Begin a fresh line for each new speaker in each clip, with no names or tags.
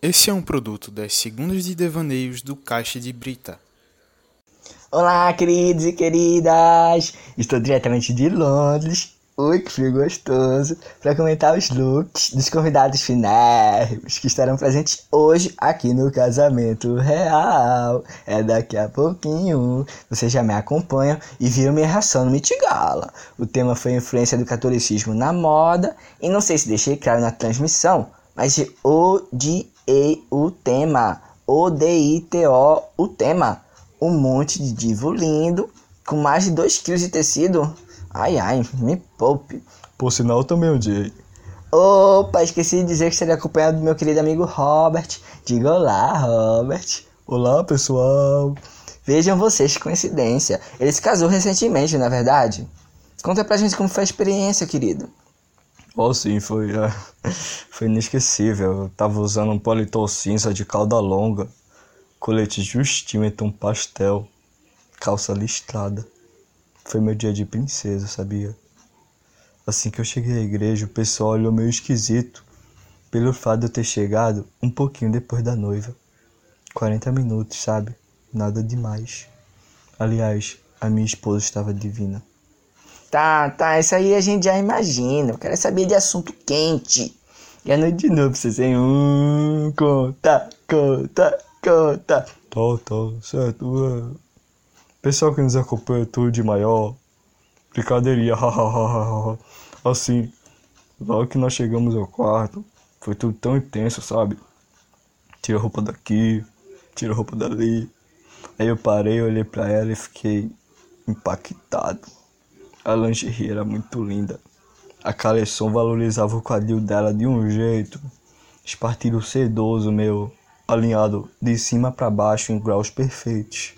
Esse é um produto das Segundas de Devaneios do Caixa de Brita.
Olá, queridos e queridas! Estou diretamente de Londres. Oi, que frio gostoso! Para comentar os looks dos convidados finais que estarão presentes hoje aqui no Casamento Real. É daqui a pouquinho. Vocês já me acompanham e viram minha reação no Mitigala. O tema foi a influência do catolicismo na moda e não sei se deixei claro na transmissão, mas odiei o tema. O-D-I-T-O, o tema. Um monte de divo lindo com mais de 2 kg de tecido Ai, ai, me poupe.
Por sinal, também odiei.
Opa, esqueci de dizer que estaria acompanhado do meu querido amigo Robert. Diga olá, Robert.
Olá, pessoal.
Vejam vocês que coincidência. Ele se casou recentemente, não é verdade? Conta pra gente como foi a experiência, querido.
Oh, sim, foi, é, foi inesquecível. Eu tava usando um paletó cinza de cauda longa, colete justinho em tom pastel, calça listrada. Foi meu dia de princesa, sabia? Assim que eu cheguei à igreja, o pessoal olhou meio esquisito pelo fato de eu ter chegado um pouquinho depois da noiva. 40 minutos, sabe? Nada demais. Aliás, a minha esposa estava divina.
Tá, tá, isso aí a gente já imagina. Eu quero saber de assunto quente. E a noite de novo, vocês em um, conta, conta, conta.
Tá, tá, certo. É. Pessoal que nos acompanha tudo de maior. Brincadeirinha, assim. Logo que nós chegamos ao quarto, foi tudo tão intenso, sabe? Tira a roupa daqui, tira a roupa dali. Aí eu parei, olhei para ela e fiquei impactado. A lingerie era muito linda. A coleção valorizava o quadril dela de um jeito. Espartilho sedoso meu, alinhado de cima para baixo em graus perfeitos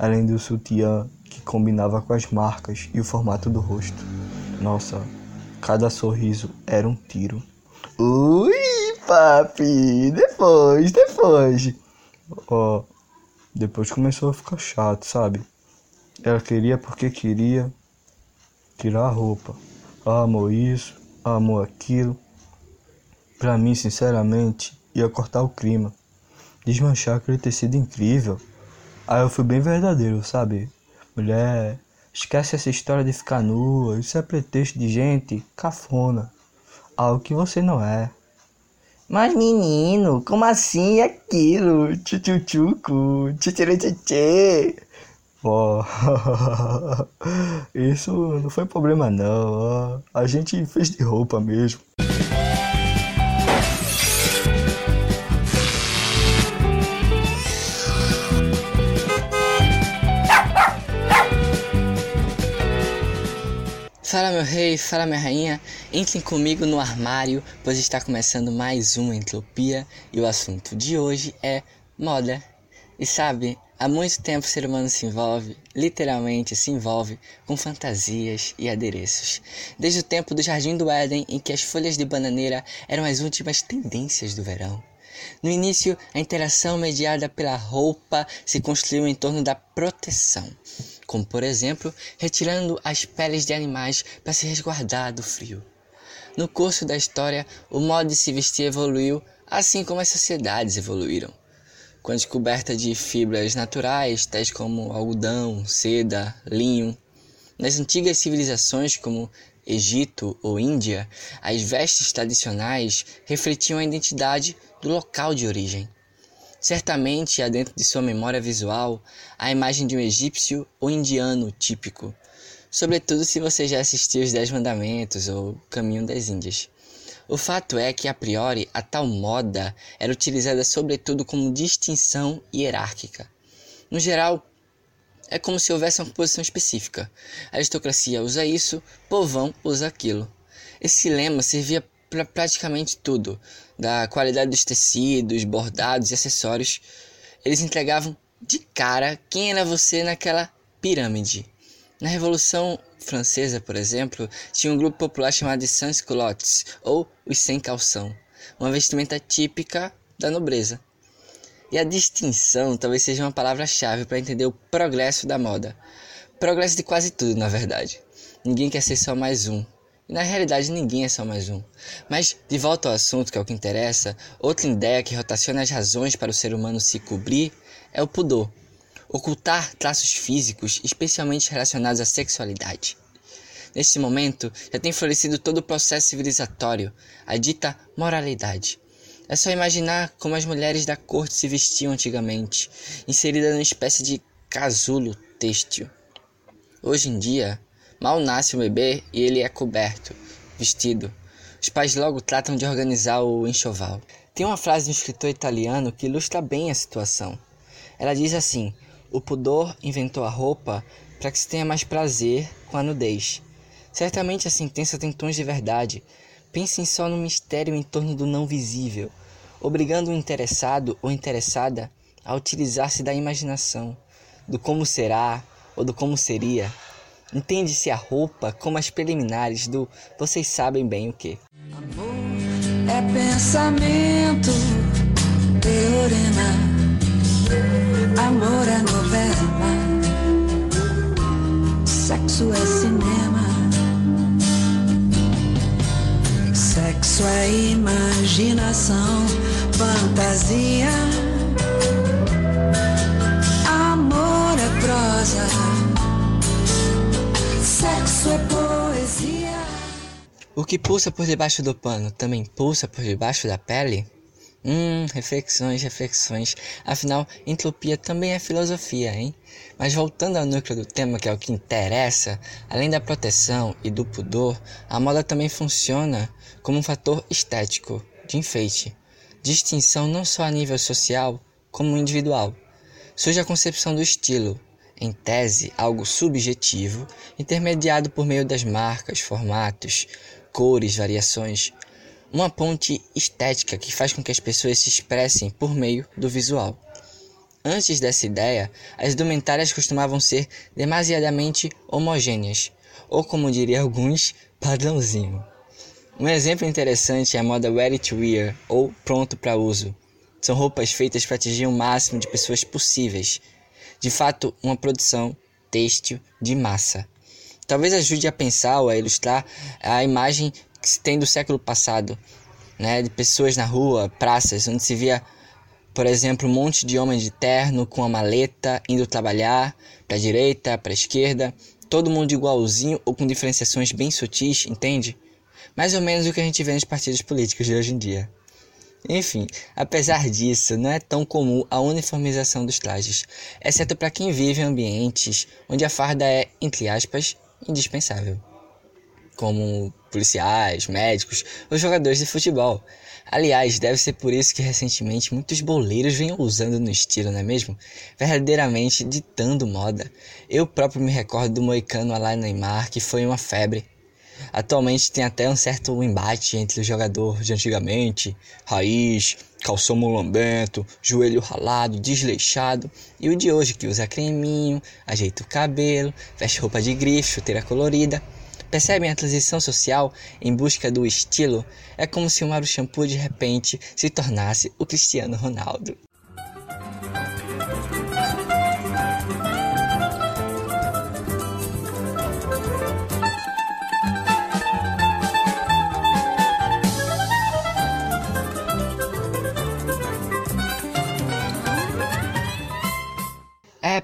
além do sutiã que combinava com as marcas e o formato do rosto. Nossa, cada sorriso era um tiro.
Ui, papi, depois, depois.
Ó, oh, depois começou a ficar chato, sabe? Ela queria porque queria tirar a roupa. Ah, isso, ah, aquilo. Pra mim, sinceramente, ia cortar o clima. Desmanchar aquele tecido incrível. Aí eu fui bem verdadeiro, sabe? Mulher, esquece essa história de ficar nua, isso é pretexto de gente cafona. Algo que você não é.
Mas menino, como assim aquilo? Tchutchuco, tchutchurutchutchê.
Ó, isso não foi problema não, a gente fez de roupa mesmo.
Fala meu rei, fala minha rainha, entrem comigo no armário, pois está começando mais uma entropia e o assunto de hoje é moda. E sabe, há muito tempo o ser humano se envolve, literalmente se envolve, com fantasias e adereços. Desde o tempo do Jardim do Éden, em que as folhas de bananeira eram as últimas tendências do verão. No início, a interação mediada pela roupa se construiu em torno da proteção como por exemplo retirando as peles de animais para se resguardar do frio. No curso da história, o modo de se vestir evoluiu, assim como as sociedades evoluíram. Com a descoberta de fibras naturais, tais como algodão, seda, linho, nas antigas civilizações como Egito ou Índia, as vestes tradicionais refletiam a identidade do local de origem. Certamente há dentro de sua memória visual a imagem de um egípcio ou indiano típico, sobretudo se você já assistiu os Dez Mandamentos ou Caminho das Índias. O fato é que, a priori, a tal moda era utilizada sobretudo como distinção hierárquica. No geral, é como se houvesse uma posição específica. A aristocracia usa isso, povão usa aquilo. Esse lema servia para praticamente tudo, da qualidade dos tecidos, bordados e acessórios. Eles entregavam de cara quem era você naquela pirâmide. Na Revolução Francesa, por exemplo, tinha um grupo popular chamado de sans-culottes, ou os sem calção, uma vestimenta típica da nobreza. E a distinção talvez seja uma palavra-chave para entender o progresso da moda. Progresso de quase tudo, na verdade. Ninguém quer ser só mais um, E na realidade ninguém é só mais um. Mas, de volta ao assunto que é o que interessa, outra ideia que rotaciona as razões para o ser humano se cobrir é o pudor. Ocultar traços físicos, especialmente relacionados à sexualidade. Neste momento, já tem florescido todo o processo civilizatório, a dita moralidade. É só imaginar como as mulheres da corte se vestiam antigamente, inseridas numa espécie de casulo têxtil. Hoje em dia, mal nasce o bebê e ele é coberto, vestido. Os pais logo tratam de organizar o enxoval. Tem uma frase de um escritor italiano que ilustra bem a situação. Ela diz assim: O pudor inventou a roupa para que se tenha mais prazer com a nudez. Certamente a sentença tem tons de verdade. Pensem só no mistério em torno do não visível, obrigando o interessado ou interessada a utilizar-se da imaginação, do como será ou do como seria. Entende-se a roupa como as preliminares do vocês sabem bem o que.
Amor é pensamento, teorema. Amor é novela, sexo é cinema. Sexo é imaginação, fantasia. Amor é prosa, sexo é poesia.
O que pulsa por debaixo do pano também pulsa por debaixo da pele? Hum, reflexões, reflexões. Afinal, entropia também é filosofia, hein? Mas voltando ao núcleo do tema, que é o que interessa, além da proteção e do pudor, a moda também funciona como um fator estético, de enfeite, distinção não só a nível social, como individual. Surge a concepção do estilo, em tese algo subjetivo, intermediado por meio das marcas, formatos, cores, variações, uma ponte estética que faz com que as pessoas se expressem por meio do visual. Antes dessa ideia, as indumentárias costumavam ser demasiadamente homogêneas, ou como diria alguns, padrãozinho. Um exemplo interessante é a moda ready to wear ou pronto para uso. São roupas feitas para atingir o máximo de pessoas possíveis. De fato, uma produção têxtil de massa. Talvez ajude a pensar ou a ilustrar a imagem que se tem do século passado, né, de pessoas na rua, praças, onde se via, por exemplo, um monte de homens de terno com a maleta indo trabalhar para a direita, para a esquerda, todo mundo igualzinho ou com diferenciações bem sutis, entende? Mais ou menos o que a gente vê nos partidos políticos de hoje em dia. Enfim, apesar disso, não é tão comum a uniformização dos trajes, exceto para quem vive em ambientes onde a farda é, entre aspas, indispensável como policiais, médicos ou jogadores de futebol. Aliás, deve ser por isso que recentemente muitos boleiros vêm usando no estilo, não é mesmo? Verdadeiramente ditando moda. Eu próprio me recordo do moicano Alain Neymar, que foi uma febre. Atualmente tem até um certo embate entre o jogador de antigamente, raiz, calção mulambento, joelho ralado, desleixado, e o de hoje que usa creminho, ajeita o cabelo, veste roupa de grife, chuteira colorida. Percebem a transição social em busca do estilo? É como se o Mario Shampoo de repente se tornasse o Cristiano Ronaldo.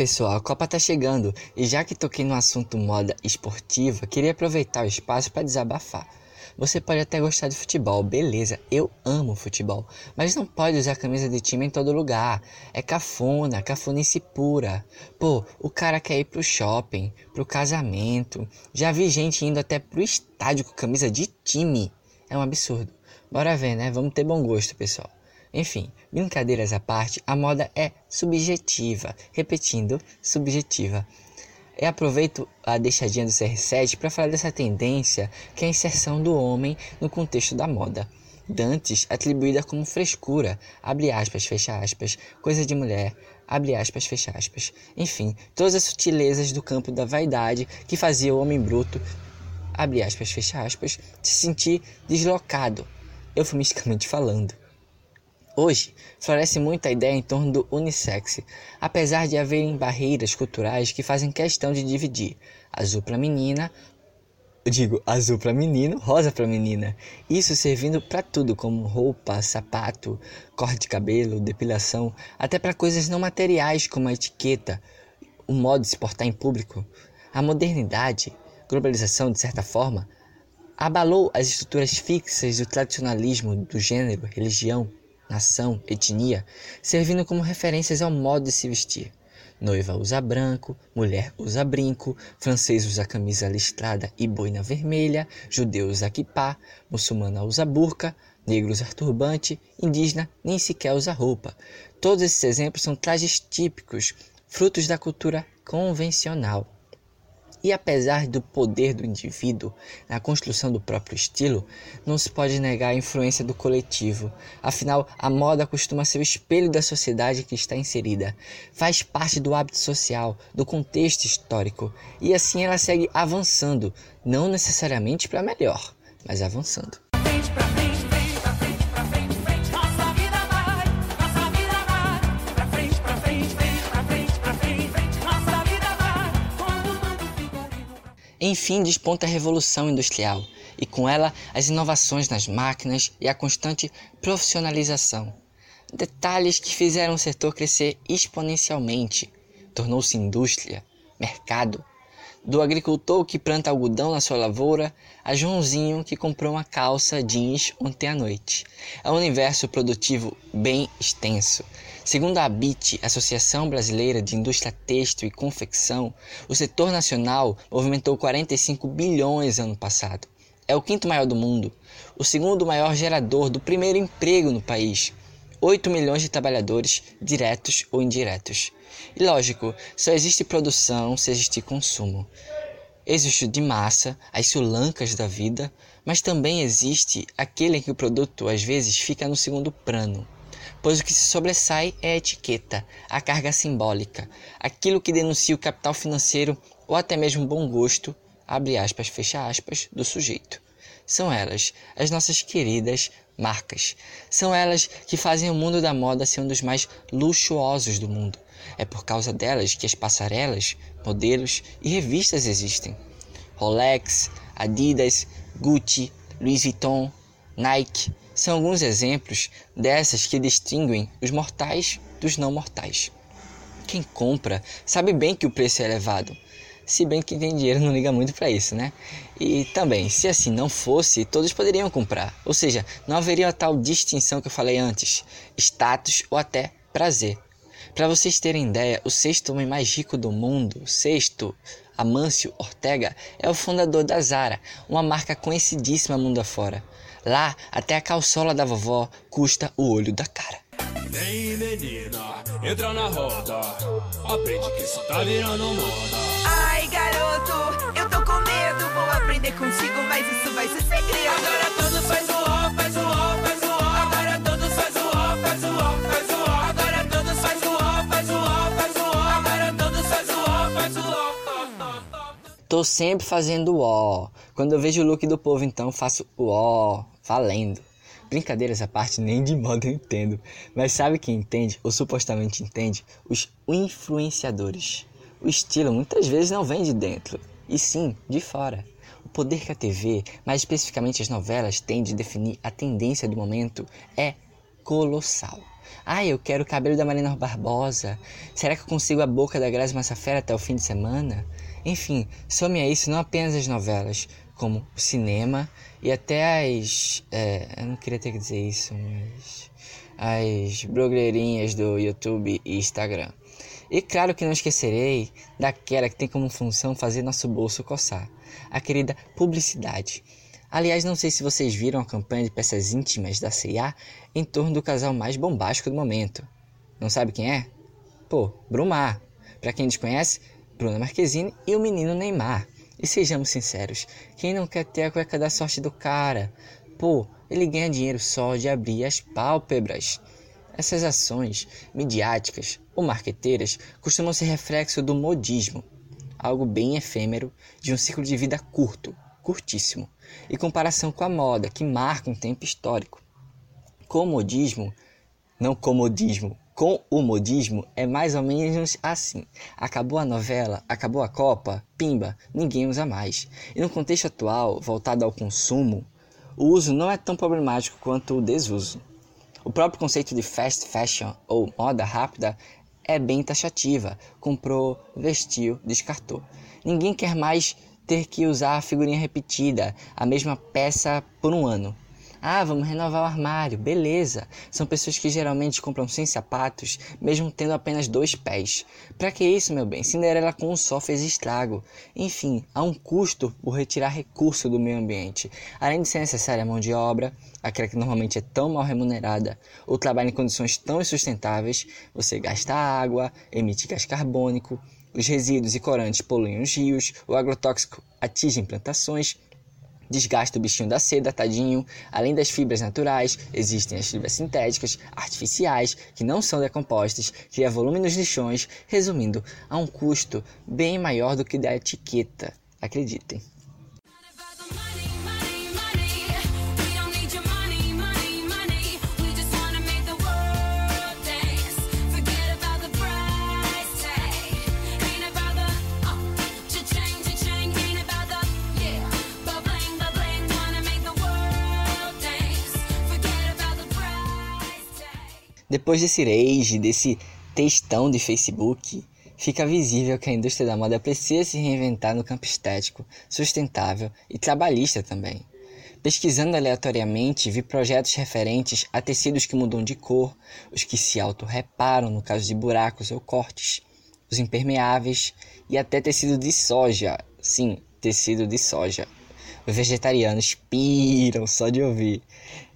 Pessoal, a Copa tá chegando e já que toquei no assunto moda esportiva, queria aproveitar o espaço para desabafar. Você pode até gostar de futebol, beleza, eu amo futebol, mas não pode usar camisa de time em todo lugar. É cafona, cafonice pura. Pô, o cara quer ir pro shopping, pro casamento. Já vi gente indo até pro estádio com camisa de time. É um absurdo. Bora ver, né? Vamos ter bom gosto, pessoal. Enfim, brincadeiras à parte, a moda é subjetiva. Repetindo, subjetiva. Eu aproveito a deixadinha do CR7 para falar dessa tendência que é a inserção do homem no contexto da moda. Dantes atribuída como frescura, abre aspas, fecha aspas, coisa de mulher, abre aspas, fecha aspas. Enfim, todas as sutilezas do campo da vaidade que fazia o homem bruto, abre aspas, fecha aspas, se sentir deslocado, eufemisticamente falando. Hoje, floresce muito a ideia em torno do unissex, apesar de haverem barreiras culturais que fazem questão de dividir azul para menina, digo azul para menino, rosa para menina. Isso servindo para tudo, como roupa, sapato, corte de cabelo, depilação, até para coisas não materiais como a etiqueta, o modo de se portar em público. A modernidade, globalização de certa forma, abalou as estruturas fixas do tradicionalismo do gênero, religião, nação, etnia, servindo como referências ao modo de se vestir. Noiva usa branco, mulher usa brinco, francês usa camisa listrada e boina vermelha, judeu usa kippah, muçulmana usa burca, negro usa turbante, indígena nem sequer usa roupa. Todos esses exemplos são trajes típicos, frutos da cultura convencional. E apesar do poder do indivíduo na construção do próprio estilo, não se pode negar a influência do coletivo. Afinal, a moda costuma ser o espelho da sociedade que está inserida. Faz parte do hábito social, do contexto histórico, e assim ela segue avançando, não necessariamente para melhor, mas avançando. Enfim, desponta a Revolução Industrial e com ela as inovações nas máquinas e a constante profissionalização. Detalhes que fizeram o setor crescer exponencialmente. Tornou-se indústria, mercado. Do agricultor que planta algodão na sua lavoura a Joãozinho que comprou uma calça jeans ontem à noite. É um universo produtivo bem extenso. Segundo a ABIT, Associação Brasileira de Indústria Têxtil e Confecção, o setor nacional movimentou 45 bilhões ano passado. É o quinto maior do mundo, o segundo maior gerador do primeiro emprego no país. 8 milhões de trabalhadores, diretos ou indiretos. E lógico, só existe produção se existir consumo. Existe o de massa, as sulancas da vida, mas também existe aquele em que o produto às vezes fica no segundo plano. Pois o que se sobressai é a etiqueta, a carga simbólica, aquilo que denuncia o capital financeiro ou até mesmo bom gosto, abre aspas, fecha aspas, do sujeito. São elas, as nossas queridas marcas. São elas que fazem o mundo da moda ser um dos mais luxuosos do mundo. É por causa delas que as passarelas, modelos e revistas existem. Rolex, Adidas, Gucci, Louis Vuitton, Nike são alguns exemplos dessas que distinguem os mortais dos não mortais. Quem compra sabe bem que o preço é elevado, se bem que quem tem dinheiro não liga muito para isso, né? E também, se assim não fosse, todos poderiam comprar, ou seja, não haveria a tal distinção que eu falei antes, status ou até prazer. Para vocês terem ideia, o sexto homem mais rico do mundo, sexto, Amâncio Ortega, é o fundador da Zara, uma marca conhecidíssima mundo afora. Lá, até a calçola da vovó custa o olho da cara.
Vem menina, entra na roda. Aprende que isso tá virando moda.
Garoto, eu tô com medo. Vou aprender contigo, mas isso vai ser segredo.
Agora todos faz o ó, faz o ó, faz o ó. Agora todos faz o ó, faz o ó, faz o ó. Agora todos faz o ó, faz o ó, faz o ó. Agora todos faz o ó, faz o ó.
Tô sempre fazendo ó. Quando eu vejo o look do povo, então faço o ó, valendo. Brincadeiras à parte, nem de moda eu entendo. Mas sabe quem entende, ou supostamente entende? Os influenciadores. O estilo muitas vezes não vem de dentro, e sim de fora. O poder que a TV, mais especificamente as novelas, têm de definir a tendência do momento é colossal. Ah, eu quero o cabelo da Marina Barbosa. Será que eu consigo a boca da Grazi Massafera até o fim de semana? Enfim, some a isso não apenas as novelas, como o cinema e até as. é, eu não queria ter que dizer isso, mas. As blogueirinhas do YouTube e Instagram. E claro que não esquecerei daquela que tem como função fazer nosso bolso coçar, a querida publicidade. Aliás, não sei se vocês viram a campanha de peças íntimas da C&A em torno do casal mais bombástico do momento. Não sabe quem é? Pô, Brumar. Para quem desconhece, Bruna Marquezine e o menino Neymar. E sejamos sinceros, quem não quer ter a cueca da sorte do cara? Pô, ele ganha dinheiro só de abrir as pálpebras. Essas ações midiáticas ou marqueteiras costumam ser reflexo do modismo, algo bem efêmero de um ciclo de vida curto, curtíssimo, em comparação com a moda, que marca um tempo histórico. Comodismo, não comodismo, Com o modismo é mais ou menos assim. Acabou a novela, acabou a Copa, pimba, ninguém usa mais. E no contexto atual, voltado ao consumo, o uso não é tão problemático quanto o desuso. O próprio conceito de fast fashion ou moda rápida é bem taxativa. Comprou, vestiu, descartou. Ninguém quer mais ter que usar a figurinha repetida, a mesma peça por um ano. Ah, vamos renovar o armário, beleza. São pessoas que geralmente compram sem sapatos, mesmo tendo apenas dois pés. Pra que isso, meu bem? Cinderela com um só fez estrago. Enfim, há um custo por retirar recurso do meio ambiente. Além de ser necessária a mão de obra, aquela que normalmente é tão mal remunerada, ou trabalha em condições tão insustentáveis, você gasta água, emite gás carbônico, os resíduos e corantes poluem os rios, o agrotóxico atinge plantações, desgasta o bichinho da seda, tadinho. Além das fibras naturais, existem as fibras sintéticas, artificiais, que não são decompostas, cria volume nos lixões, resumindo, há um custo bem maior do que da etiqueta. Acreditem. Depois desse rage, desse textão de Facebook, fica visível que a indústria da moda precisa se reinventar no campo estético, sustentável e trabalhista também. Pesquisando aleatoriamente, vi projetos referentes a tecidos que mudam de cor, os que se autorreparam no caso de buracos ou cortes, os impermeáveis e até tecido de soja. Sim, tecido de soja. Os vegetarianos piram só de ouvir.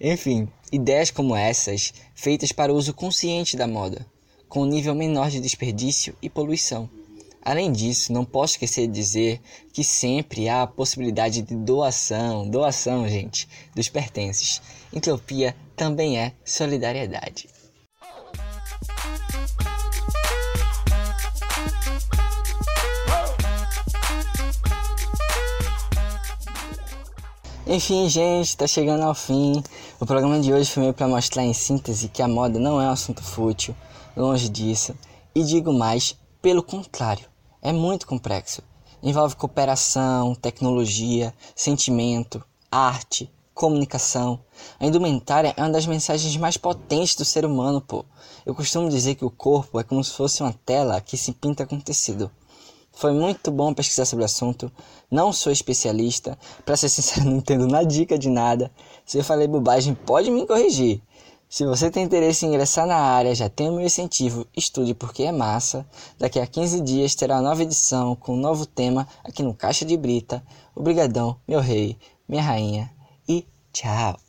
Enfim, ideias como essas, feitas para o uso consciente da moda, com um nível menor de desperdício e poluição. Além disso, não posso esquecer de dizer que sempre há a possibilidade de doação, doação, gente, dos pertences. Entropia também é solidariedade. Enfim, gente, tá chegando ao fim. O programa de hoje foi meio para mostrar em síntese que a moda não é um assunto fútil, longe disso. E digo mais, pelo contrário, é muito complexo. Envolve cooperação, tecnologia, sentimento, arte, comunicação. A indumentária é uma das mensagens mais potentes do ser humano, pô. Eu costumo dizer que o corpo é como se fosse uma tela que se pinta com tecido. Foi muito bom pesquisar sobre o assunto. Não sou especialista. Pra ser sincero, não entendo na dica de nada. Se eu falei bobagem, pode me corrigir. Se você tem interesse em ingressar na área, já tem o meu incentivo. Estude porque é massa. Daqui a 15 dias terá uma nova edição com um novo tema aqui no Caixa de Brita. Obrigadão, meu rei, minha rainha. E tchau.